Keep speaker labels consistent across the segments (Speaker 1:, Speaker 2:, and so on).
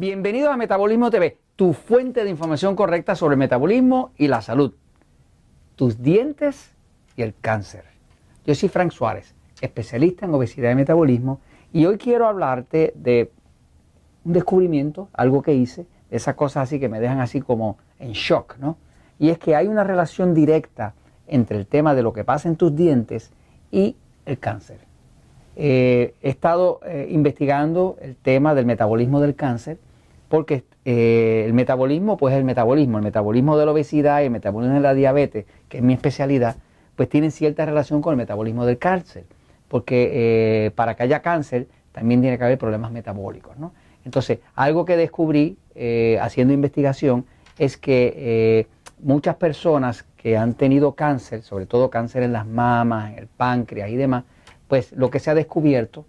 Speaker 1: Bienvenidos a Metabolismo TV, tu fuente de información correcta sobre el metabolismo y la salud, tus dientes y el cáncer. Yo soy Frank Suárez, especialista en obesidad y metabolismo, y hoy quiero hablarte de un descubrimiento, algo que hice, esas cosas así que me dejan así como en shock, ¿no? Y es que hay una relación directa entre el tema de lo que pasa en tus dientes y el cáncer. Eh, he estado eh, investigando el tema del metabolismo del cáncer porque eh, el metabolismo, pues el metabolismo, el metabolismo de la obesidad y el metabolismo de la diabetes, que es mi especialidad, pues tienen cierta relación con el metabolismo del cáncer, porque para que haya cáncer también tiene que haber problemas metabólicos. ¿no? Entonces, algo que descubrí haciendo investigación es que muchas personas que han tenido cáncer, sobre todo cáncer en las mamas, en el páncreas y demás, pues lo que se ha descubierto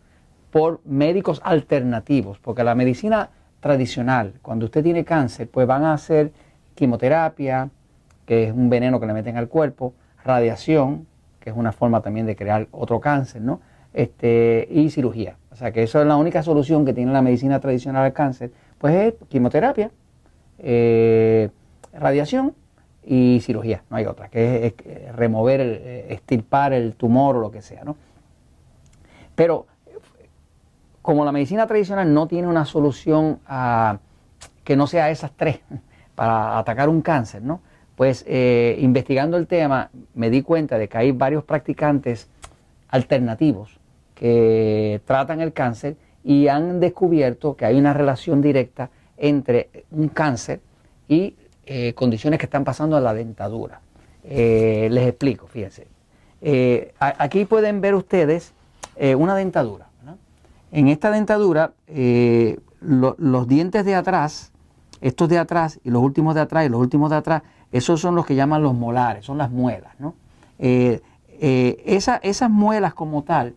Speaker 1: por médicos alternativos, porque la medicina tradicional, cuando usted tiene cáncer, pues van a hacer quimioterapia, que es un veneno que le meten al cuerpo, radiación, que es una forma también de crear otro cáncer, ¿no? Este, y cirugía. O sea que eso es la única solución que tiene la medicina tradicional al cáncer, pues es quimioterapia, eh, radiación y cirugía, no hay otra, que es, remover, el, extirpar el tumor o lo que sea, ¿no? Pero como la medicina tradicional no tiene una solución que no sea esas tres para atacar un cáncer, ¿no? Pues eh, investigando el tema me di cuenta de que hay varios practicantes alternativos que tratan el cáncer y han descubierto que hay una relación directa entre un cáncer y eh, condiciones que están pasando a la dentadura. Eh, les explico, fíjense. aquí pueden ver ustedes una dentadura. En esta dentadura, eh, los dientes de atrás, estos de atrás y los últimos de atrás y los últimos de atrás, esos son los que llaman los molares, son las muelas. Eh, esas muelas como tal,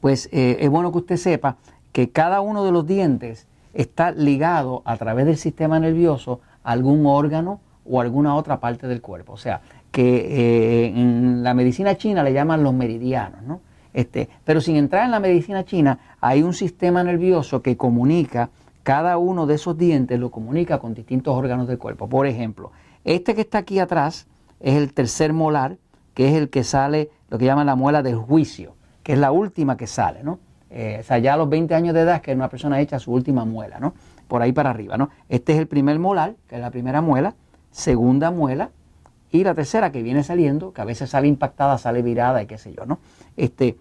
Speaker 1: pues es bueno que usted sepa que cada uno de los dientes está ligado a través del sistema nervioso a algún órgano o alguna otra parte del cuerpo. O sea, que en la medicina china le llaman los meridianos, ¿no? Este, pero sin entrar en la medicina china, hay un sistema nervioso que comunica, cada uno de esos dientes lo comunica con distintos órganos del cuerpo. Por ejemplo, este que está aquí atrás es el tercer molar, que es el que sale, lo que llaman la muela del juicio, que es la última que sale, ¿no? Eh, o sea, ya a los 20 años de edad que una persona echa su última muela, ¿no? Por ahí para arriba, ¿no? Este es el primer molar, que es la primera muela, segunda muela, y la tercera que viene saliendo, que a veces sale impactada, sale virada y qué sé yo, ¿no? Este,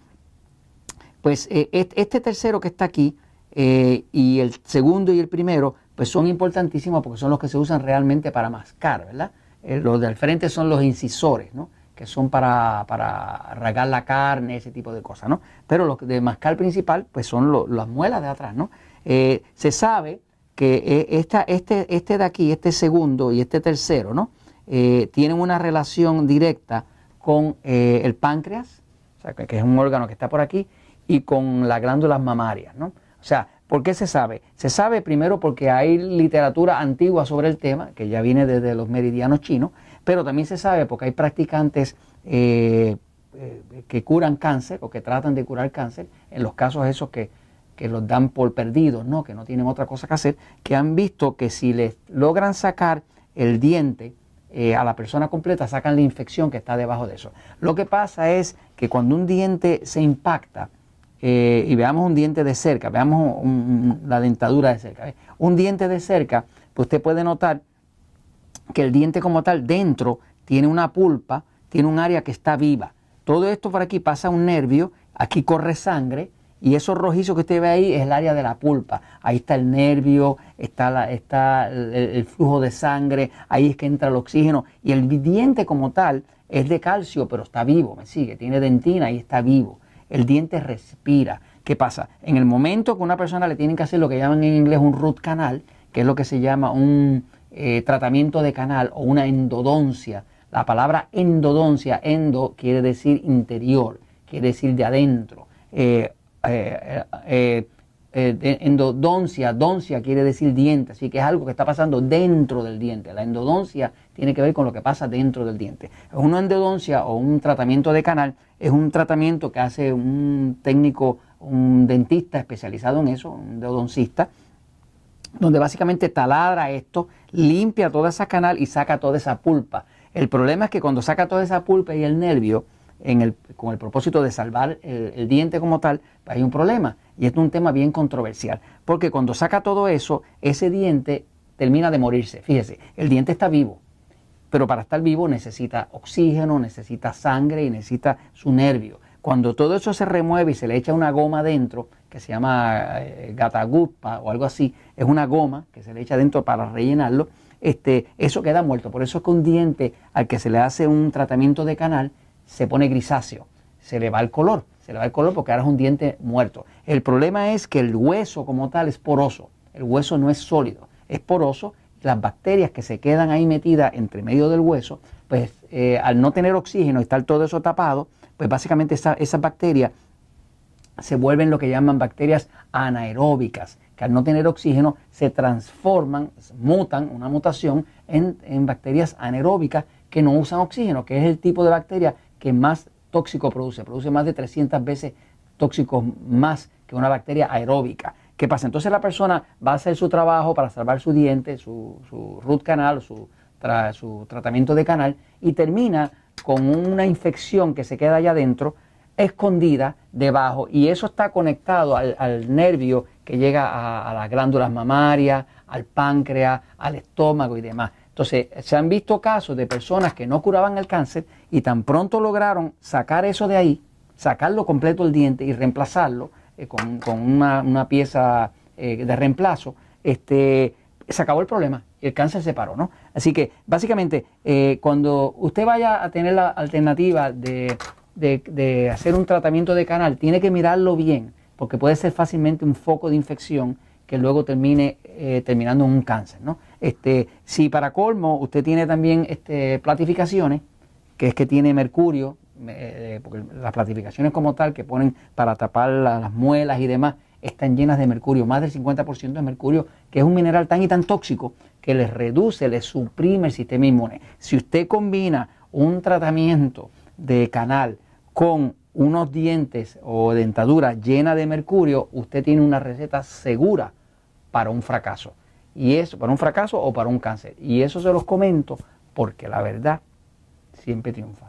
Speaker 1: pues eh, este tercero que está aquí eh, y el segundo y el primero, pues son importantísimos porque son los que se usan realmente para mascar, ¿verdad? Eh, los del frente son los incisores, ¿no? Que son para, para ragar la carne, ese tipo de cosas, ¿no? Pero los de mascar principal, pues son las muelas de atrás, ¿no? se sabe que esta, este, este de aquí, este segundo y este tercero, ¿no? Eh, tienen una relación directa con eh, el páncreas, o sea, que, es un órgano que está por aquí, y con las glándulas mamarias. ¿no? O sea, ¿por qué se sabe? Se sabe primero porque hay literatura antigua sobre el tema, que ya viene desde los meridianos chinos, pero también se sabe porque hay practicantes eh, eh, que curan cáncer o que tratan de curar cáncer, en los casos esos que, que los dan por perdidos, ¿no? que no tienen otra cosa que hacer, que han visto que si les logran sacar el diente eh, a la persona completa, sacan la infección que está debajo de eso. Lo que pasa es que cuando un diente se impacta, eh, y veamos un diente de cerca, veamos la dentadura de cerca, un diente de cerca, pues usted puede notar que el diente como tal dentro tiene una pulpa, tiene un área que está viva. Todo esto por aquí pasa un nervio, aquí corre sangre, y eso rojizo que usted ve ahí es el área de la pulpa. Ahí está el nervio, está, la, está el, flujo de sangre, ahí es que entra el oxígeno. Y el diente como tal es de calcio, pero está vivo, me sigue, tiene dentina y está vivo. El diente respira. ¿Qué pasa? En el momento que una persona le tienen que hacer lo que llaman en inglés un root canal, que es lo que se llama un eh, tratamiento de canal o una endodoncia. La palabra endodoncia, endo quiere decir interior, quiere decir de adentro. Eh, eh, eh, eh, endodoncia, doncia quiere decir diente, así que es algo que está pasando dentro del diente. La endodoncia tiene que ver con lo que pasa dentro del diente. Una endodoncia o un tratamiento de canal es un tratamiento que hace un técnico, un dentista especializado en eso, un endodoncista, donde básicamente taladra esto, limpia toda esa canal y saca toda esa pulpa. El problema es que cuando saca toda esa pulpa y el nervio, con el propósito de salvar el, diente como tal, hay un problema. Y es un tema bien controversial. Porque cuando saca todo eso, ese diente termina de morirse. Fíjese, el diente está vivo. Pero para estar vivo necesita oxígeno, necesita sangre y necesita su nervio. Cuando todo eso se remueve y se le echa una goma dentro, que se llama eh, gatagupa o algo así, es una goma que se le echa dentro para rellenarlo, este, eso queda muerto. Por eso es que un diente al que se le hace un tratamiento de canal se pone grisáceo, se le va el color, se le va el color porque ahora es un diente muerto. El problema es que el hueso como tal es poroso, el hueso no es sólido, es poroso. Las bacterias que se quedan ahí metidas entre medio del hueso, pues eh, al no tener oxígeno y estar todo eso tapado, pues básicamente esas bacterias se vuelven lo que llaman bacterias anaeróbicas, que al no tener oxígeno se transforman, mutan, una mutación, en, bacterias anaeróbicas que no usan oxígeno, que es el tipo de bacteria que más tóxico produce, produce más de 300 veces tóxicos más que una bacteria aeróbica. ¿Qué pasa? Entonces la persona va a hacer su trabajo para salvar su diente, su, root canal, su, su tratamiento de canal y termina con una infección que se queda allá adentro, escondida debajo, y eso está conectado al, nervio que llega a, las glándulas mamarias, al páncreas, al estómago y demás. Entonces, se han visto casos de personas que no curaban el cáncer y tan pronto lograron sacar eso de ahí, sacarlo completo el diente y reemplazarlo eh, con, una, pieza eh, de reemplazo, este, se acabó el problema y el cáncer se paró, ¿no? Así que básicamente eh, cuando usted vaya a tener la alternativa de, hacer un tratamiento de canal, tiene que mirarlo bien, porque puede ser fácilmente un foco de infección que luego termine eh, terminando en un cáncer, ¿no? Este, si para colmo usted tiene también este, platificaciones, que es que tiene mercurio, eh, porque las platificaciones como tal que ponen para tapar las muelas y demás, están llenas de mercurio, más del 50% de mercurio, que es un mineral tan y tan tóxico que les reduce, les suprime el sistema inmune. Si usted combina un tratamiento de canal con unos dientes o dentadura llena de mercurio, usted tiene una receta segura para un fracaso. Y eso, para un fracaso o para un cáncer. Y eso se los comento porque la verdad siempre triunfa.